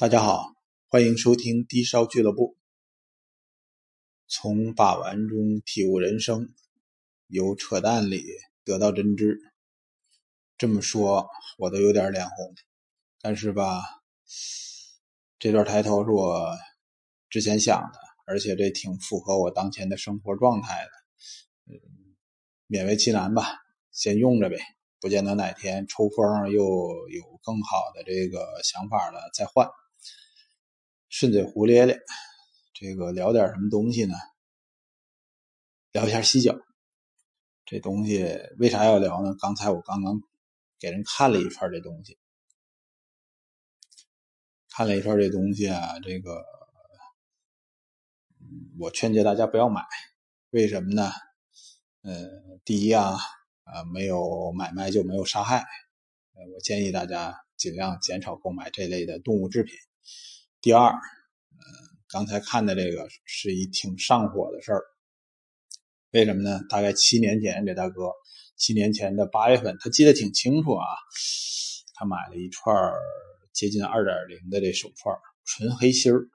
大家好，欢迎收听低烧俱乐部。从把玩中体悟人生，由扯淡里得到真知。这么说，我都有点脸红。但是吧，这段抬头是我之前想的，而且这挺符合我当前的生活状态的。嗯，勉为其难吧，先用着呗，不见得哪天抽风又有更好的这个想法了再换。顺嘴胡咧咧，这个聊点什么东西呢？聊一下洗脚。这东西为啥要聊呢？刚才我刚刚给人看了一串这东西，看了一串这东西啊，这个我劝诫大家不要买。为什么呢？呃，第一啊，啊，没有买卖就没有杀害。我建议大家尽量减少购买这类的动物制品。第二，呃，刚才看的这个是一挺上火的事儿。为什么呢？大概七年前，这大哥七年前的八月份，他记得挺清楚啊。他买了一串接近二点零的这手串，纯黑心儿。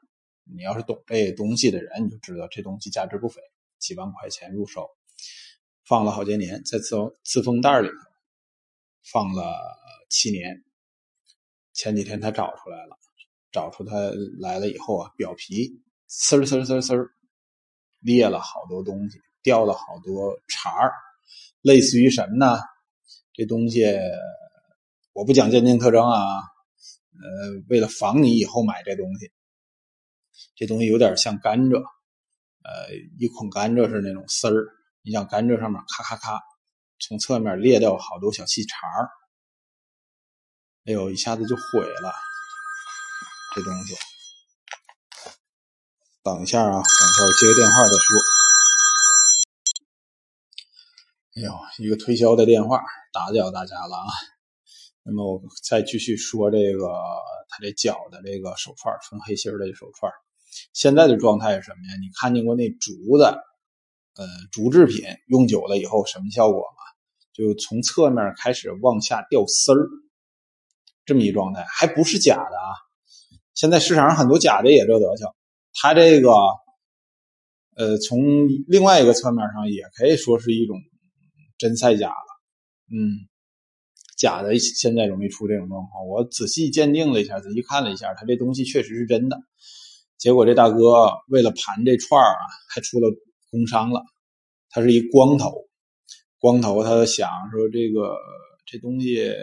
你要是懂这东西的人，你就知道这东西价值不菲，几万块钱入手，放了好些年，在自自封袋里头放了七年。前几天他找出来了。找出它来了以后啊，表皮呲呲呲呲裂了好多东西，掉了好多茬儿，类似于什么呢？这东西我不讲鉴定特征啊，呃，为了防你以后买这东西，这东西有点像甘蔗，呃，一捆甘蔗是那种丝儿，你像甘蔗上面咔咔咔，从侧面裂掉好多小细茬儿，哎呦，一下子就毁了。这东西，等一下啊，等一下我接个电话再说。哎呦，一个推销的电话，打搅大家了啊。那么我再继续说这个，他这脚的这个手串，纯黑心的手串，现在的状态是什么呀？你看见过那竹子，呃，竹制品用久了以后什么效果吗？就从侧面开始往下掉丝儿，这么一状态，还不是假的啊。现在市场上很多假的也这德行，它这个，呃，从另外一个侧面上也可以说是一种真赛假了。嗯，假的现在容易出这种状况。我仔细鉴定了一下，仔细看了一下，他这东西确实是真的。结果这大哥为了盘这串啊，还出了工伤了。他是一光头，光头，他想说这个这东西，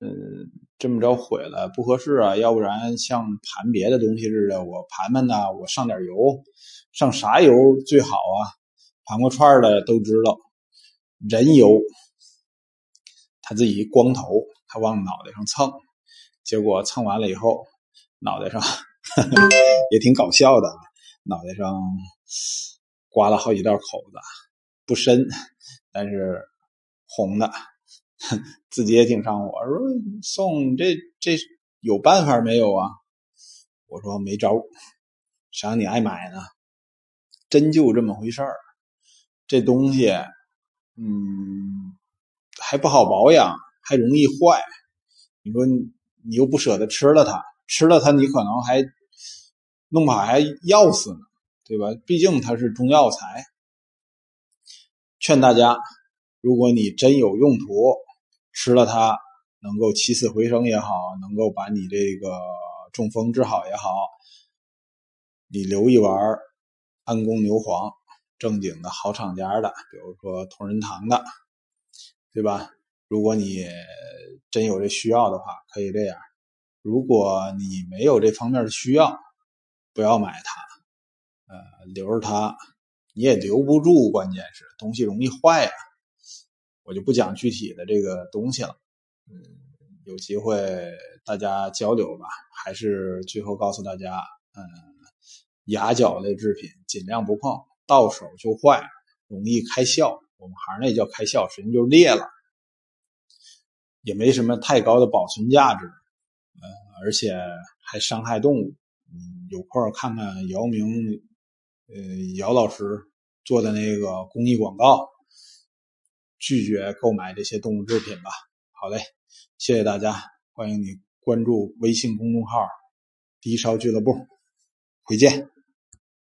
嗯。这么着毁了不合适啊，要不然像盘别的东西似的，我盘盘呢，我上点油，上啥油最好啊？盘过串的都知道，人油。他自己光头，他往脑袋上蹭，结果蹭完了以后，脑袋上 也挺搞笑的，脑袋上刮了好几道口子，不深，但是红的。自己也挺上火，说宋这这有办法没有啊？我说没招，谁让你爱买呢？真就这么回事儿。这东西，嗯，还不好保养，还容易坏。你说你又不舍得吃了它，吃了它你可能还弄不好还要死呢，对吧？毕竟它是中药材。劝大家，如果你真有用途。吃了它能够起死回生也好，能够把你这个中风治好也好，你留一丸安宫牛黄，正经的好厂家的，比如说同仁堂的，对吧？如果你真有这需要的话，可以这样。如果你没有这方面的需要，不要买它，呃，留着它你也留不住，关键是东西容易坏呀。我就不讲具体的这个东西了，嗯，有机会大家交流吧。还是最后告诉大家，嗯，牙角类制品尽量不碰，到手就坏，容易开笑。我们行内叫开笑，实际就裂了，也没什么太高的保存价值，呃，而且还伤害动物。嗯，有空看看姚明，呃，姚老师做的那个公益广告。拒绝购买这些动物制品吧。好嘞，谢谢大家，欢迎你关注微信公众号低烧俱乐部，回见。